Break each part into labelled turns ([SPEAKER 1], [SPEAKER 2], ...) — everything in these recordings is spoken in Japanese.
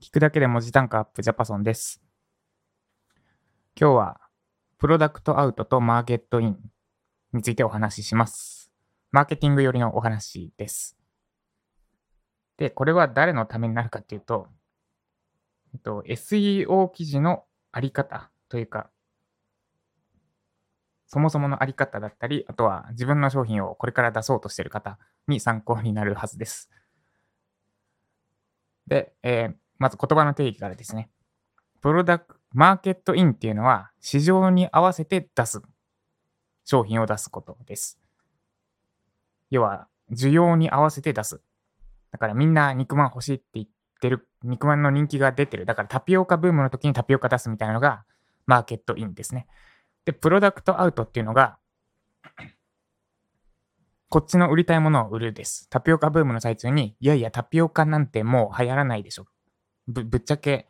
[SPEAKER 1] 聞くだけで文字単価アップジャパソンです。今日は、プロダクトアウトとマーケットインについてお話しします。マーケティング寄りのお話です。で、これは誰のためになるかっていうと、えっと、SEO 記事のあり方というか、そもそものあり方だったり、あとは自分の商品をこれから出そうとしている方に参考になるはずです。で、えーまず言葉の定義からですね。プロダクマーケットインっていうのは市場に合わせて出す商品を出すことです。要は需要に合わせて出す。だからみんな肉まん欲しいって言ってる、肉まんの人気が出てる。だからタピオカブームの時にタピオカ出すみたいなのがマーケットインですね。で、プロダクトアウトっていうのがこっちの売りたいものを売るです。タピオカブームの最中に、いやいや、タピオカなんてもう流行らないでしょ。ぶぶっちゃけ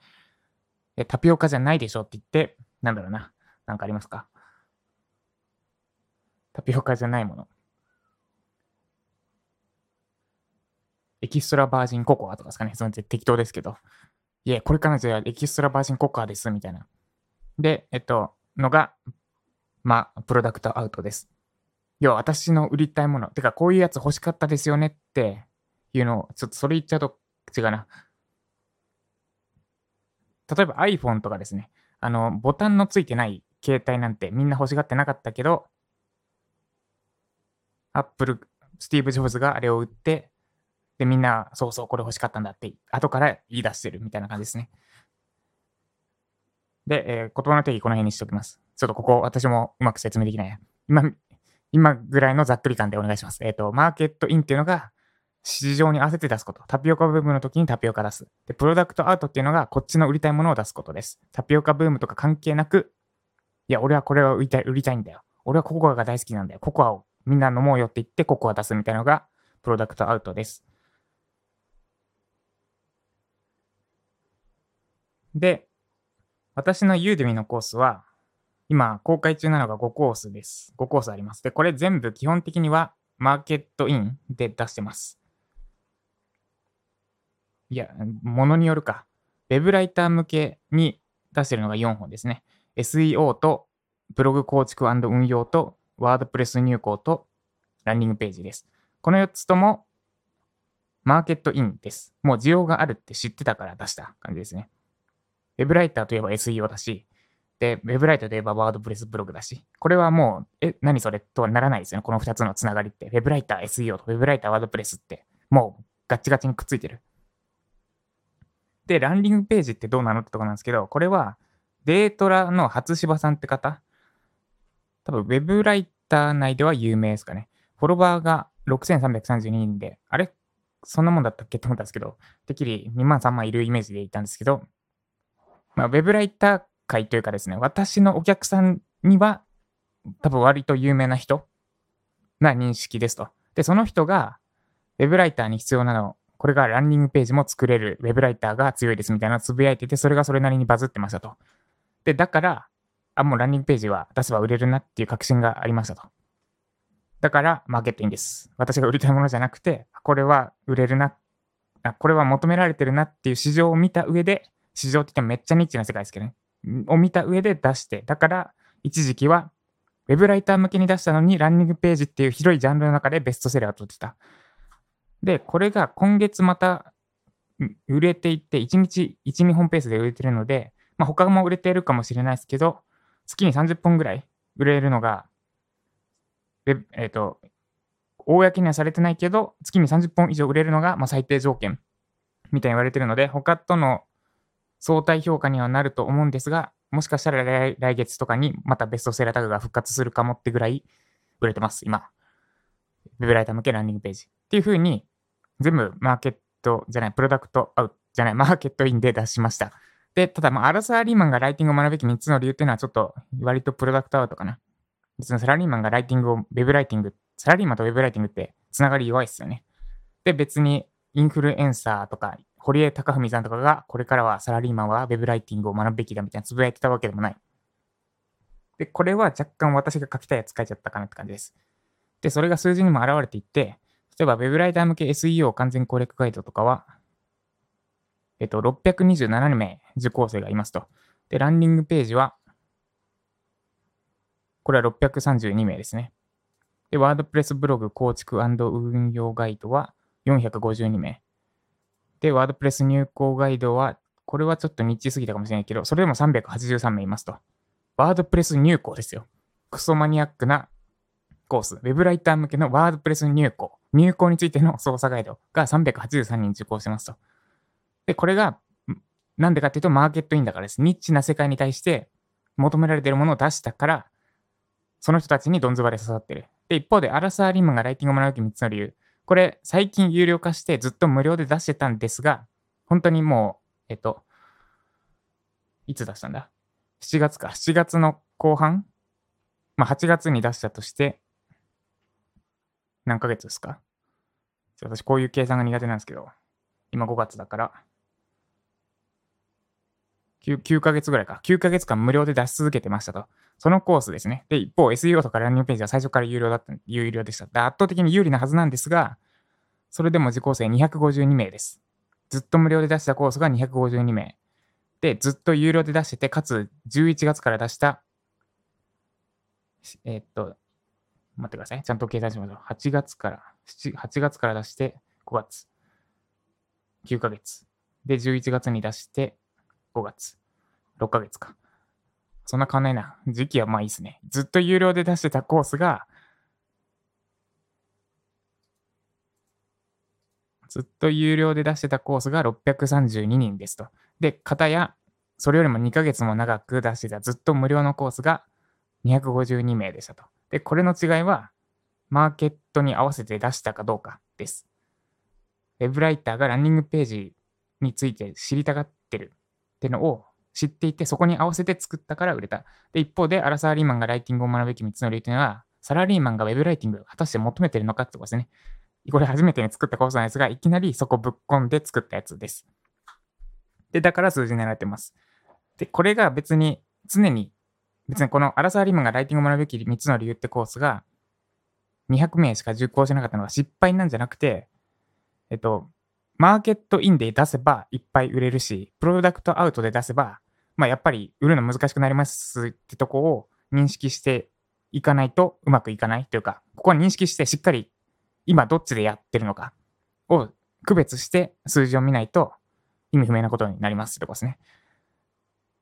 [SPEAKER 1] え、タピオカじゃないでしょって言って、なんだろうな。なんかありますか？タピオカじゃないもの。エキストラバージンココアとかですかね。その適当ですけど。いえ、これからじゃあエキストラバージンココアです、みたいな。で、えっと、のが、まあ、プロダクトアウトです。要は私の売りたいもの。てか、こういうやつ欲しかったですよねっていうのを、ちょっとそれ言っちゃうと違うな。例えば iPhone とかですね。あの、ボタンのついてない携帯なんてみんな欲しがってなかったけど、Apple、スティーブ・ジョブズがあれを売って、で、みんな、そうそう、これ欲しかったんだって、後から言い出してるみたいな感じですね。で、えー言葉の定義この辺にしておきます。ちょっとここ、私もうまく説明できない。今、今ぐらいのざっくり感でお願いします。えっ、と、マーケットインっていうのが、市場に合わせて出すこと。タピオカブームの時にタピオカ出す。で、プロダクトアウトっていうのが、こっちの売りたいものを出すことです。タピオカブームとか関係なく、いや、俺はこれを売りたい売りたいんだよ。俺はココアが大好きなんだよ。ココアをみんな飲もうよって言って、ココア出すみたいなのが、プロダクトアウトです。で、私のユーデミのコースは、今、公開中なのが5コースです。5コースあります。で、これ全部基本的には、マーケットインで出してます。いや、ものによるか。ウェブライター向けに出してるのが4本ですね。SEO とブログ構築運用とワードプレス入稿とランディングページです。この4つともマーケットインです。もう需要があるって知ってたから出した感じですね。ウェブライターといえば SEO だし、で、ウェブライターといえばワードプレスブログだし、これはもう、え、何それとはならないですよね。この2つのつながりって。ウェブライター、SEO とウェブライター、ワードプレスって、もうガチガチにくっついてる。で、ランディングページってどうなのってとこなんですけど、これはデートラの初芝さんって方、多分ウェブライター内では有名ですかね。フォロワーが6332人で、あれ？そんなもんだったっけって思ったんですけど、てっきり2万3万いるイメージでいたんですけど、まあ、ウェブライター界というかですね、私のお客さんには多分割と有名な人な認識ですと。で、その人がウェブライターに必要なの、これがランディングページも作れるウェブライターが強いですみたいなつぶやいてて、それがそれなりにバズってましたと。で、だから、あ、もうランディングページは出せば売れるなっていう確信がありましたと。だから、マーケットインです。私が売りたいものじゃなくて、これは売れるな、あこれは求められてるなっていう市場を見た上で、市場って言ってもめっちゃニッチな世界ですけどね。を見た上で出して、だから、一時期は、ウェブライター向けに出したのに、ランディングページっていう広いジャンルの中でベストセラーを取ってた。で、これが今月また売れていって、1日1、2本ペースで売れてるので、まあ、他も売れてるかもしれないですけど、月に30本ぐらい売れるのが、えっ、と、公にはされてないけど、月に30本以上売れるのが、まあ、最低条件みたいに言われてるので、他との相対評価にはなると思うんですが、もしかしたら来来月とかにまたベストセラータグが復活するかもってぐらい売れてます、今。ウェブライター向けランディングページ。っていう風に、全部マーケットじゃない、プロダクトアウトじゃない、マーケットインで出しました。で、ただ、まあ、アラサーリーマンがライティングを学ぶべき3つの理由っていうのはちょっと割とプロダクトアウトかな。別にサラリーマンがライティングを、ウェブライティング、サラリーマンとウェブライティングってつながり弱いですよね。で、別にインフルエンサーとか、堀江貴文さんとかが、これからはサラリーマンはウェブライティングを学ぶべきだみたいなつぶやいてたわけでもない。で、これは若干私が書きたいやつ書いちゃったかなって感じです。で、それが数字にも表れていて、例えば Web ライター向け SEO 完全攻略ガイドとかは、えっと、627名受講生がいますと。で、ランディングページは、これは632名ですね。で、ワードプレスブログ構築運用ガイドは452名。で、ワードプレス入稿ガイドは、これはちょっとニッチすぎたかもしれないけど、それでも383名いますと。ワードプレス入稿ですよ。クソマニアックなコース。ウェブライター向けのワードプレス入稿。入稿についての操作ガイドが383人受講してますと。で、これが、なんでかっていうと、マーケットインだからです。ニッチな世界に対して求められているものを出したから、その人たちにどんずばで刺さってる。で、一方で、アラサー・リムがライティングを学ぶき3つの理由。これ、最近有料化してずっと無料で出してたんですが、本当にもう、えっと、いつ出したんだ ?7 月か。7月の後半？まあ、8月に出したとして、何ヶ月ですか？私、こういう計算が苦手なんですけど、今5月だから、9, 9ヶ月ぐらいか。9ヶ月間無料で出し続けてましたと。そのコースですね。で、一方、SEO とかランニングページは最初から有料だった、有料でした。圧倒的に有利なはずなんですが、それでも受講生252名です。ずっと無料で出したコースが252名。で、ずっと有料で出してて、かつ11月から出した、えー、っと、待ってください。ちゃんと計算しましょう。8月から、8月から出して5月。9ヶ月。で、11月に出して5月。6ヶ月か。そんな変わんないな。時期はまあいいですね。ずっと有料で出してたコースが、ずっと有料で出してたコースが632人ですと。で、方や、それよりも2ヶ月も長く出してたずっと無料のコースが252名でしたと。で、これの違いは、マーケットに合わせて出したかどうかです。ウェブライターがランニングページについて知りたがってるってのを知っていて、そこに合わせて作ったから売れた。で、一方で、アラサーリーマンがライティングを学ぶべき3つの理由というのは、サラリーマンがウェブライティングを果たして求めてるのかってことですね。これ初めてに作ったコースなんですが、いきなりそこぶっ込んで作ったやつです。で、だから数字にられてます。で、これが別に常に、別にこのアラサーリーマンがライティングを学ぶべき3つの理由ってコースが200名しか受講しなかったのが失敗なんじゃなくて、えっと、マーケットインで出せばいっぱい売れるし、プロダクトアウトで出せばまあ、やっぱり売るの難しくなりますってとこを認識していかないとうまくいかないというか、ここは認識してしっかり今どっちでやってるのかを区別して数字を見ないと意味不明なことになりますってとこですね。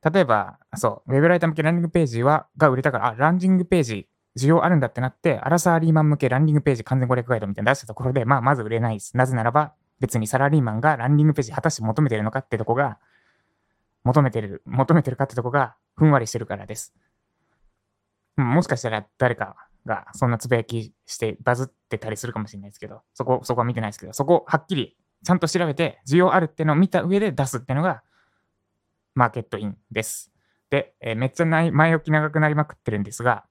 [SPEAKER 1] 例えば、そう、ウェブライター向けランディングページは、が売れたから、あ、ランディングページ、需要あるんだってなって、アラサーリーマン向けランディングページ完全攻略ガイドみたいな出したところで、まあ、まず売れないです。なぜならば、別にサラリーマンがランディングページ果たして求めてるのかってとこが求めてる、求めてるかってとこがふんわりしてるからです。もしかしたら誰かがそんなつぶやきしてバズってたりするかもしれないですけど、そこ、そこは見てないですけど、そこはっきりちゃんと調べて需要あるってのを見た上で出すってのがマーケットインです。で、えー、めっちゃ前置き長くなりまくってるんですが、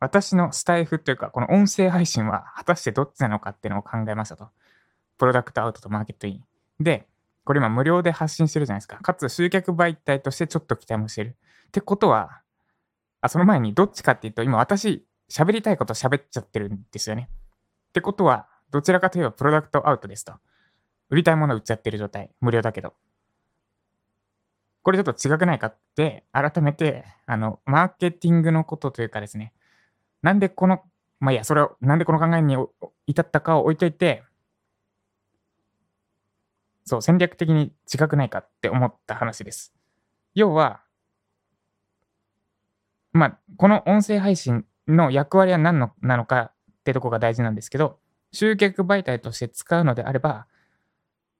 [SPEAKER 1] 私のスタイフというか、この音声配信は果たしてどっちなのかっていうのを考えましたと。プロダクトアウトとマーケットイン。で、これ今無料で発信してるじゃないですか。かつ集客媒体としてちょっと期待もしてる。ってことは、あ、その前にどっちかっていうと、今私喋りたいこと喋っちゃってるんですよね。ってことは、どちらかといえばプロダクトアウトですと。売りたいもの売っちゃってる状態。無料だけど。これちょっと違くないかって、改めて、あの、マーケティングのことというかですね、なんでこの、まあいや、それを、なんでこの考えに至ったかを置いといて、そう、戦略的に違くないかって思った話です。要は、まあ、この音声配信の役割は何のなのかってとこが大事なんですけど、集客媒体として使うのであれば、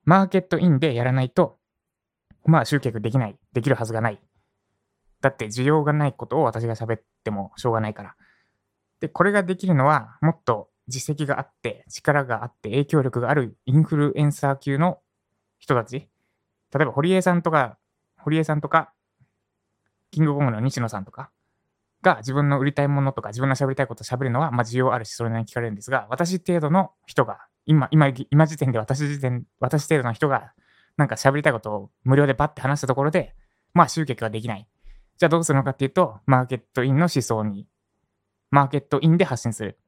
[SPEAKER 1] マーケットインでやらないと、まあ集客できない、できるはずがない。だって需要がないことを私が喋ってもしょうがないから。で、これができるのは、もっと実績があって、力があって、影響力があるインフルエンサー級の人たち、例えば堀江さんとか、堀江さんとか、キングコングの西野さんとかが自分の売りたいものとか自分の喋りたいことを喋るのは、まあ、需要あるし、それなりに聞かれるんですが、私程度の人が、今、今、今時点で私時点、私程度の人が、なんか喋りたいことを無料でバッて話したところで、まあ集客ができない。じゃあどうするのかっていうと、マーケットインの思想に、マーケットインで発信する。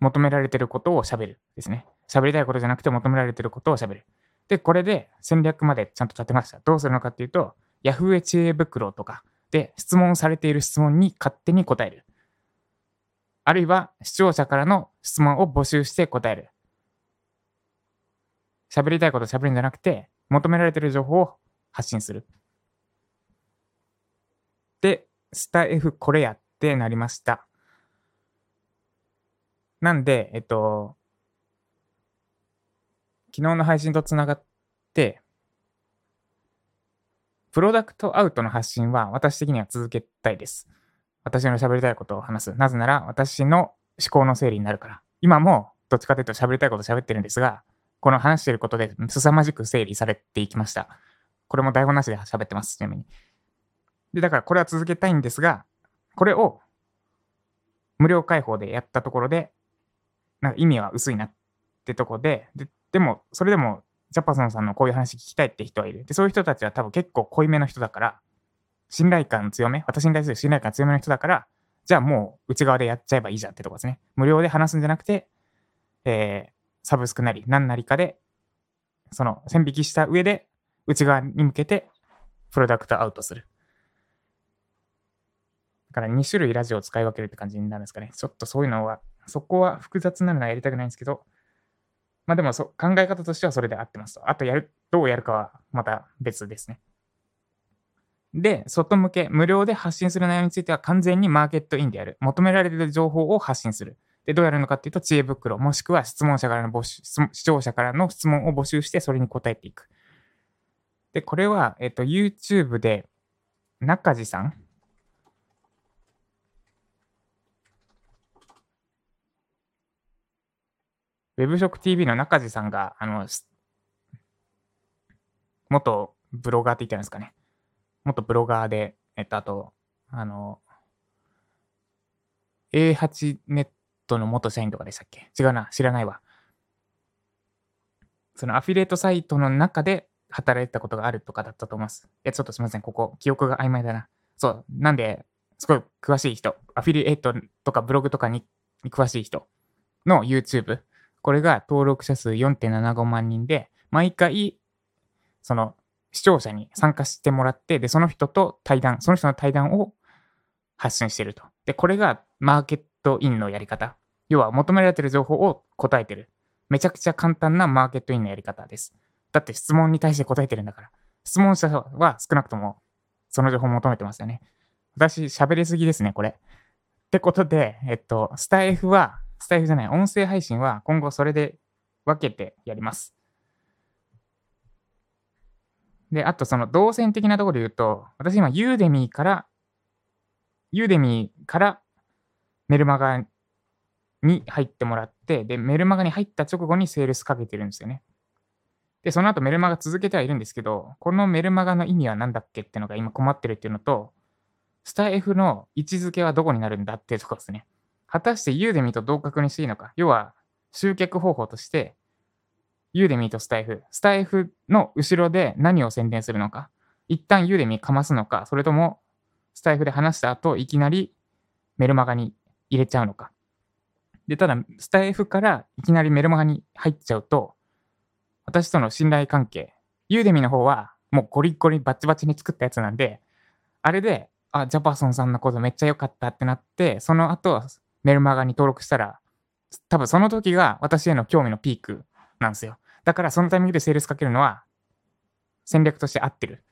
[SPEAKER 1] 求められてることを喋るですね。喋りたいことじゃなくて求められてることを喋る。で、これで戦略までちゃんと立てました。どうするのかっていうと、Yahoo 知恵袋とかで質問されている質問に勝手に答える。あるいは視聴者からの質問を募集して答える。喋りたいこと喋るんじゃなくて、求められている情報を発信する。で、スタイフこれやってなりました。なんで、えっと、昨日の配信とつながって、プロダクトアウトの発信は私的には続けたいです。私の喋りたいことを話す。なぜなら私の思考の整理になるから。今もどっちかというと喋りたいこと喋ってるんですが、この話してることで凄まじく整理されていきました。これも台本なしで喋ってます、ちなみに。で、だからこれは続けたいんですが、これを無料開放でやったところで、なんか意味は薄いなってとこで、ででも、それでも、ジャパソンさんのこういう話聞きたいって人はいる。で、そういう人たちは多分結構濃いめの人だから、信頼感強め、私に対する信頼感強めの人だから、じゃあもう内側でやっちゃえばいいじゃんってとこですね。無料で話すんじゃなくて、えー、サブスクなり何なりかで、その線引きした上で内側に向けてプロダクトアウトする。だから2種類ラジオを使い分けるって感じになるんですかね。ちょっとそういうのは、そこは複雑なのはやりたくないんですけど、まあでもそ考え方としてはそれで合ってますと。あとやる、どうやるかはまた別ですね。で、外向け、無料で発信する内容については完全にマーケットインでやる。求められている情報を発信する。で、どうやるのかっていうと、知恵袋、もしくは質問者からの募集、視聴者からの質問を募集して、それに答えていく。で、これは、えっと、YouTube で、中地さん？ウェブショック TV の中地さんが、あの、元ブロガーって言ったんですかね。元ブロガーで、えっと、あと、あの、A8 ネットの元社員とかでしたっけ？違うな、知らないわ。そのアフィリエイトサイトの中で働いてたことがあるとかだったと思います。いや、ちょっとすみません、ここ、記憶が曖昧だな。そう、なんで、すごい詳しい人、アフィリエイトとかブログとかに詳しい人の YouTube、これが登録者数4.75万人で、毎回、その視聴者に参加してもらって、で、その人と対談、その人の対談を発信してると。で、これがマーケットインのやり方。要は求められてる情報を答えてる。めちゃくちゃ簡単なマーケットインのやり方です。だって質問に対して答えてるんだから。質問者は少なくともその情報を求めてますよね。私喋りすぎですね、これ。ってことで、えっと、スタイフは、スタイフじゃない、音声配信は今後それで分けてやります。で、あとその動線的なところで言うと、私今ユーデミーから、ユーデミーからメルマガに入ってもらって、で、メルマガに入った直後にセールスかけてるんですよね。で、その後メルマガ続けてはいるんですけど、このメルマガの意味は何だっけっていうのが今困ってるっていうのと、スタ F の位置づけはどこになるんだっていうところですね。果たしてユーデミーと同格にしていいのか。要は、集客方法として、ユーデミーとスタイフ、スタイフの後ろで何を宣伝するのか。一旦ユーデミーかますのか、それとも、スタイフで話した後、いきなりメルマガに入れちゃうのか。で、ただ、スタイフからいきなりメルマガに入っちゃうと、私との信頼関係、ユーデミの方はもうゴリゴリバチバチに作ったやつなんで、あれで、あ、ジャパソンさんのことめっちゃ良かったってなって、その後、メルマガに登録したら、多分その時が私への興味のピークなんですよ。だからそのタイミングでセールスかけるのは戦略として合ってる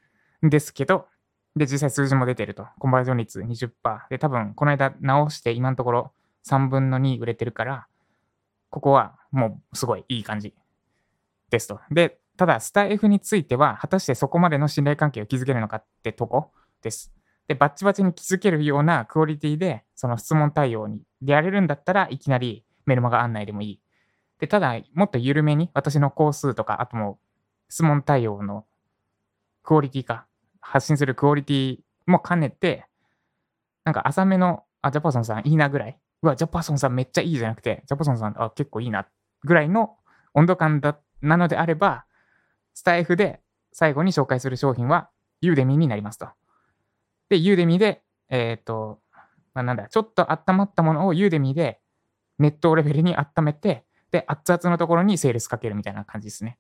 [SPEAKER 1] んですけど、で、実際数字も出てると。コンバージョン率20%。で、多分この間直して今のところ3分の2売れてるから、ここはもうすごいいい感じですと。で、ただ、スタイフについては、果たしてそこまでの信頼関係を築けるのかってとこです。で、バッチバチに築けるようなクオリティで、その質問対応にでやれるんだったらいきなりメルマガ案内でもいい。で、ただ、もっと緩めに、私の工数とか、あとも質問対応のクオリティか、発信するクオリティも兼ねて、なんか浅めの、あ、ジャパソンさんいいなぐらい。うわ、ジャパソンさんめっちゃいいじゃなくて、ジャパソンさん、あ、結構いいなぐらいの温度感だなのであれば、スタイフで最後に紹介する商品は、ユーデミになりますと。で、ユーデミで、えっ、ー、と、まあ、なんだ、ちょっと温まったものをユーデミでネットレベルに温めて、で、熱々のところにセールスかけるみたいな感じですね。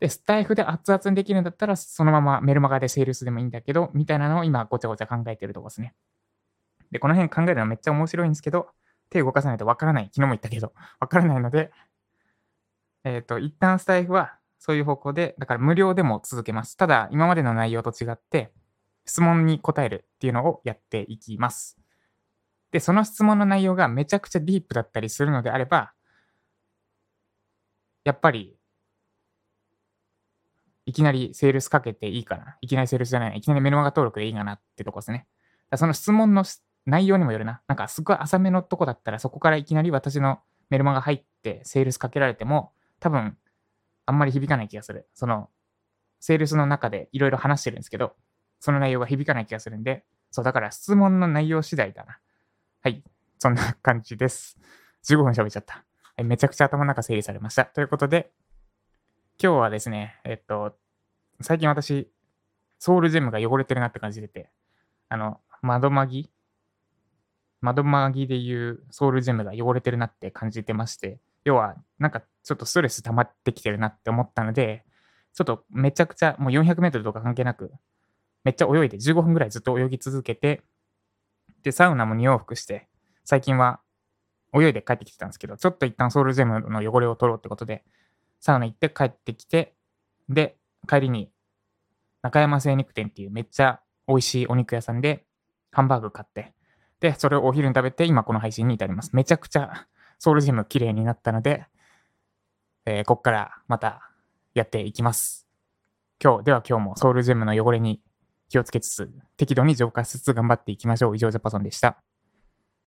[SPEAKER 1] で、スタイフで熱々にできるんだったら、そのままメルマガでセールスでもいいんだけど、みたいなのを今ごちゃごちゃ考えてるとこですね。で、この辺考えるのめっちゃ面白いんですけど、手動かさないとわからない。昨日も言ったけど、わからないので、えっ、ー、と、一旦スタイフはそういう方向で、だから無料でも続けます。ただ、今までの内容と違って、質問に答えるっていうのをやっていきます。で、その質問の内容がめちゃくちゃディープだったりするのであれば、やっぱり、いきなりセールスかけていいかな。いきなりセールスじゃない。いきなりメルマガ登録でいいかなってとこですね。その質問の内容にもよるな。なんかすごい浅めのとこだったら、そこからいきなり私のメルマガ入ってセールスかけられても、多分、あんまり響かない気がする。その、セールスの中でいろいろ話してるんですけど、その内容が響かない気がするんで、そう、だから質問の内容次第だな。はい。そんな感じです。15分喋っちゃった。めちゃくちゃ頭の中整理されました。ということで、今日はですね、えっと、最近私、ソウルジェムが汚れてるなって感じてて、あの、窓マギ窓マギでいうソウルジェムが汚れてるなって感じてまして、要は、なんかちょっとストレス溜まってきてるなって思ったので、ちょっとめちゃくちゃ、もう400メートルとか関係なく、めっちゃ泳いで15分ぐらいずっと泳ぎ続けて、で、サウナも2往復して、最近は泳いで帰ってきてたんですけど、ちょっと一旦ソウルジェムの汚れを取ろうってことで、サウナ行って帰ってきて、で、帰りに中山精肉店っていうめっちゃ美味しいお肉屋さんでハンバーグ買って、で、それをお昼に食べて今この配信に至ります。めちゃくちゃソウルジム綺麗になったので、えー、こっからまたやっていきます。今日、では今日もソウルジェムの汚れに気をつけつつ、適度に浄化しつつ頑張っていきましょう。以上、ジャパソンでした。